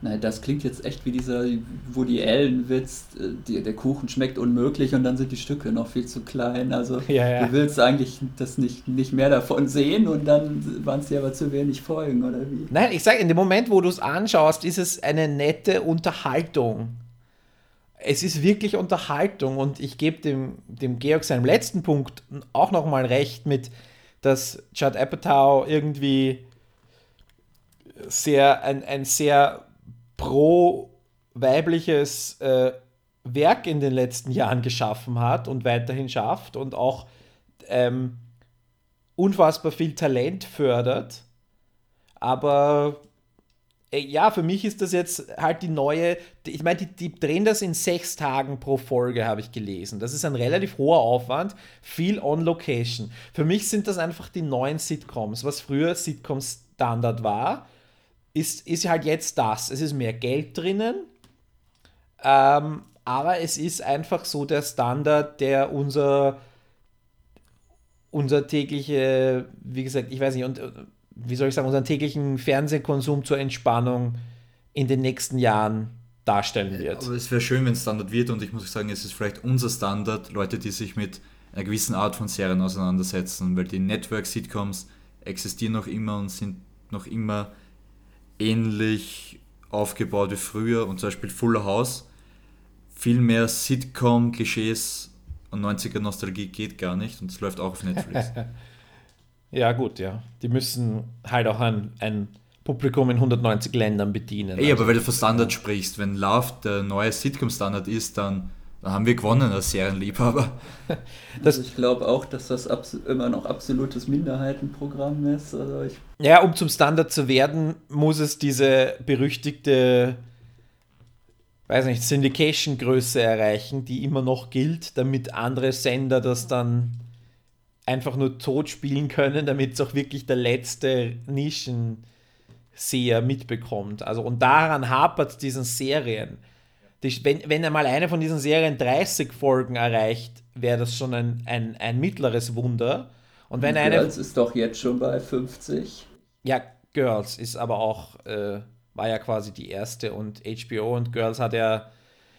C: Nein, das klingt jetzt echt wie dieser Woody Allen-Witz, äh, der Kuchen schmeckt unmöglich und dann sind die Stücke noch viel zu klein. Also ja, ja. du willst eigentlich das nicht, nicht mehr davon sehen und dann waren es dir aber zu wenig Folgen, oder wie?
A: Nein, ich sage, in dem Moment, wo du es anschaust, ist es eine nette Unterhaltung. Es ist wirklich Unterhaltung und ich gebe dem, dem Georg seinem letzten Punkt auch nochmal recht mit, dass Judd Apatow irgendwie sehr, ein, ein sehr pro-weibliches äh, Werk in den letzten Jahren geschaffen hat und weiterhin schafft und auch ähm, unfassbar viel Talent fördert. Aber ja, für mich ist das jetzt halt die neue. Ich meine, die, die, drehen das in sechs Tagen pro Folge, habe ich gelesen. Das ist ein relativ hoher Aufwand, viel on Location. Für mich sind das einfach die neuen Sitcoms, was früher Sitcoms Standard war ist, ist halt jetzt das. Es ist mehr Geld drinnen, ähm, aber es ist einfach so der Standard, der unser, unser tägliche, wie gesagt, ich weiß nicht, und wie soll ich sagen, unseren täglichen Fernsehkonsum zur Entspannung in den nächsten Jahren darstellen wird.
B: Aber es wäre schön, wenn es Standard wird und ich muss sagen, es ist vielleicht unser Standard, Leute, die sich mit einer gewissen Art von Serien auseinandersetzen, weil die Network-Sitcoms existieren noch immer und sind noch immer ähnlich aufgebaut wie früher und zum Beispiel Fuller House. Viel mehr Sitcom-Klischees und 90er-Nostalgie geht gar nicht und es läuft auch auf Netflix.
A: ja, gut, ja. Die müssen halt auch ein, ein Publikum in 190 Ländern bedienen.
B: Ey, also. aber weil du von Standard sprichst, wenn Love der neue Sitcom-Standard ist, dann dann haben wir gewonnen als Serienliebhaber.
C: Das, also ich glaube auch, dass das immer noch absolutes Minderheitenprogramm ist. Also ich
A: ja, um zum Standard zu werden, muss es diese berüchtigte, weiß nicht, Syndication-Größe erreichen, die immer noch gilt, damit andere Sender das dann einfach nur tot spielen können, damit es auch wirklich der letzte Nischenseher mitbekommt. Also und daran hapert es diesen Serien die, wenn, wenn einmal eine von diesen Serien 30 Folgen erreicht, wäre das schon ein, ein, ein mittleres Wunder. Und wenn
C: eine. Girls ist doch jetzt schon bei 50.
A: Ja, Girls ist aber auch, äh, war ja quasi die erste und HBO und Girls hat ja,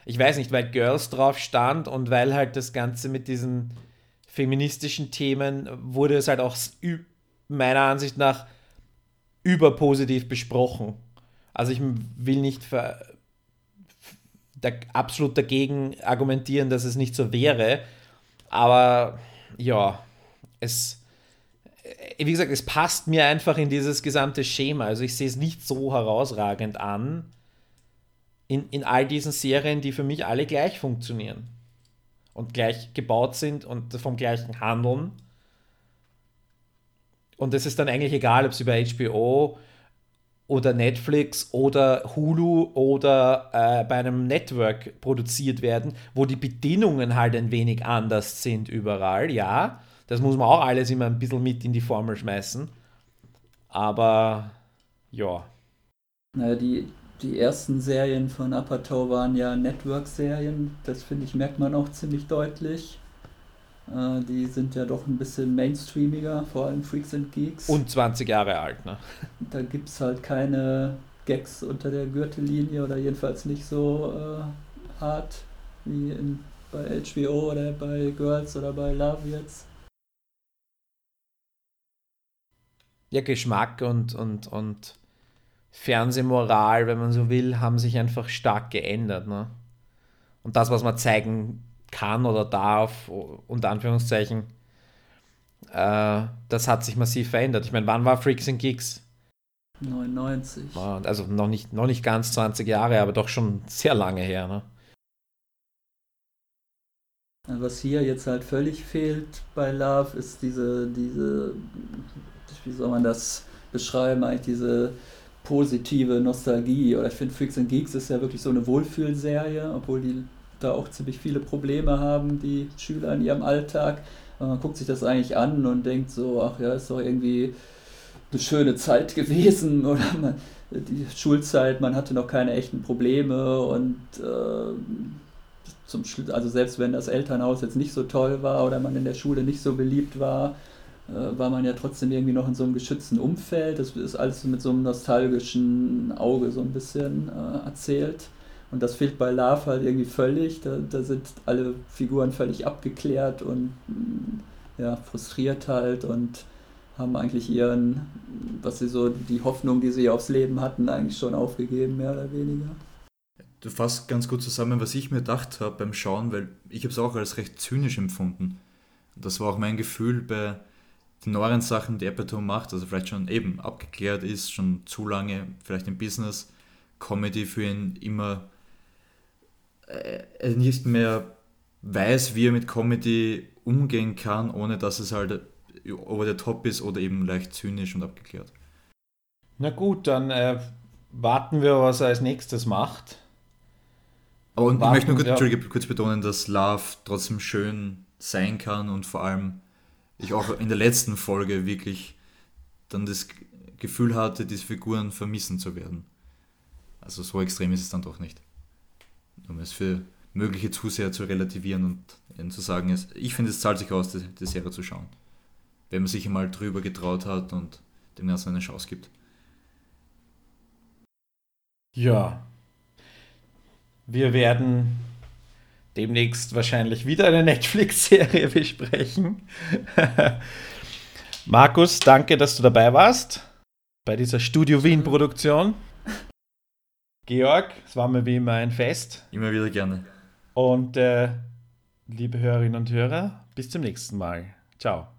A: ich weiß nicht, weil Girls drauf stand und weil halt das Ganze mit diesen feministischen Themen wurde es halt auch meiner Ansicht nach überpositiv besprochen. Also ich will nicht da, absolut dagegen argumentieren, dass es nicht so wäre. Aber ja, es, äh, wie gesagt, es passt mir einfach in dieses gesamte Schema. Also ich sehe es nicht so herausragend an in, in all diesen Serien, die für mich alle gleich funktionieren und gleich gebaut sind und vom gleichen handeln. Und es ist dann eigentlich egal, ob sie bei HBO oder Netflix oder Hulu oder äh, bei einem Network produziert werden, wo die Bedingungen halt ein wenig anders sind überall, ja. Das muss man auch alles immer ein bisschen mit in die Formel schmeißen. Aber ja.
C: Naja, die, die ersten Serien von Apatow waren ja Network-Serien. Das finde ich, merkt man auch ziemlich deutlich. Äh, die sind ja doch ein bisschen mainstreamiger, vor allem Freaks and Geeks.
A: Und 20 Jahre alt, ne?
C: Da gibt es halt keine Gags unter der Gürtellinie oder jedenfalls nicht so äh, hart wie in, bei HBO oder bei Girls oder bei Love jetzt.
A: Ja, Geschmack und, und, und Fernsehmoral, wenn man so will, haben sich einfach stark geändert. Ne? Und das, was man zeigen kann oder darf, unter Anführungszeichen, äh, das hat sich massiv verändert. Ich meine, wann war Freaks and Geeks?
C: 99.
A: Also noch nicht, noch nicht ganz 20 Jahre, aber doch schon sehr lange her. Ne?
C: Was hier jetzt halt völlig fehlt bei Love, ist diese, diese, wie soll man das beschreiben, eigentlich diese positive Nostalgie. Oder ich finde Freaks and Geeks ist ja wirklich so eine Wohlfühlserie, obwohl die da auch ziemlich viele Probleme haben, die Schüler in ihrem Alltag. Und man guckt sich das eigentlich an und denkt so, ach ja, ist doch irgendwie eine schöne Zeit gewesen oder man, die Schulzeit, man hatte noch keine echten Probleme und äh, zum also selbst wenn das Elternhaus jetzt nicht so toll war oder man in der Schule nicht so beliebt war, war man ja trotzdem irgendwie noch in so einem geschützten Umfeld. Das ist alles mit so einem nostalgischen Auge so ein bisschen äh, erzählt. Und das fehlt bei Love halt irgendwie völlig. Da, da sind alle Figuren völlig abgeklärt und mm, ja, frustriert halt und haben eigentlich ihren, was sie so, die Hoffnung, die sie aufs Leben hatten, eigentlich schon aufgegeben, mehr oder weniger.
B: Du fasst ganz gut zusammen, was ich mir gedacht habe beim Schauen, weil ich habe es auch als recht zynisch empfunden. Das war auch mein Gefühl bei den neueren Sachen, die Apatow macht, also vielleicht schon eben abgeklärt ist, schon zu lange vielleicht im Business, Comedy für ihn immer äh, er nicht mehr weiß, wie er mit Comedy umgehen kann, ohne dass es halt over the top ist oder eben leicht zynisch und abgeklärt.
A: Na gut, dann äh, warten wir, was er als nächstes macht.
B: Aber und warten, ich möchte nur kurz, ja. kurz betonen, dass Love trotzdem schön sein kann und vor allem ich auch in der letzten Folge wirklich dann das Gefühl hatte, diese Figuren vermissen zu werden. Also so extrem ist es dann doch nicht um es für mögliche Zuseher zu relativieren und ihnen zu sagen, ich finde, es zahlt sich aus, die, die Serie zu schauen. Wenn man sich einmal drüber getraut hat und dem Ganzen eine Chance gibt.
A: Ja. Wir werden demnächst wahrscheinlich wieder eine Netflix-Serie besprechen. Markus, danke, dass du dabei warst bei dieser Studio Wien-Produktion. Georg, es war mir wie immer ein Fest.
B: Immer wieder gerne.
A: Und äh, liebe Hörerinnen und Hörer, bis zum nächsten Mal. Ciao.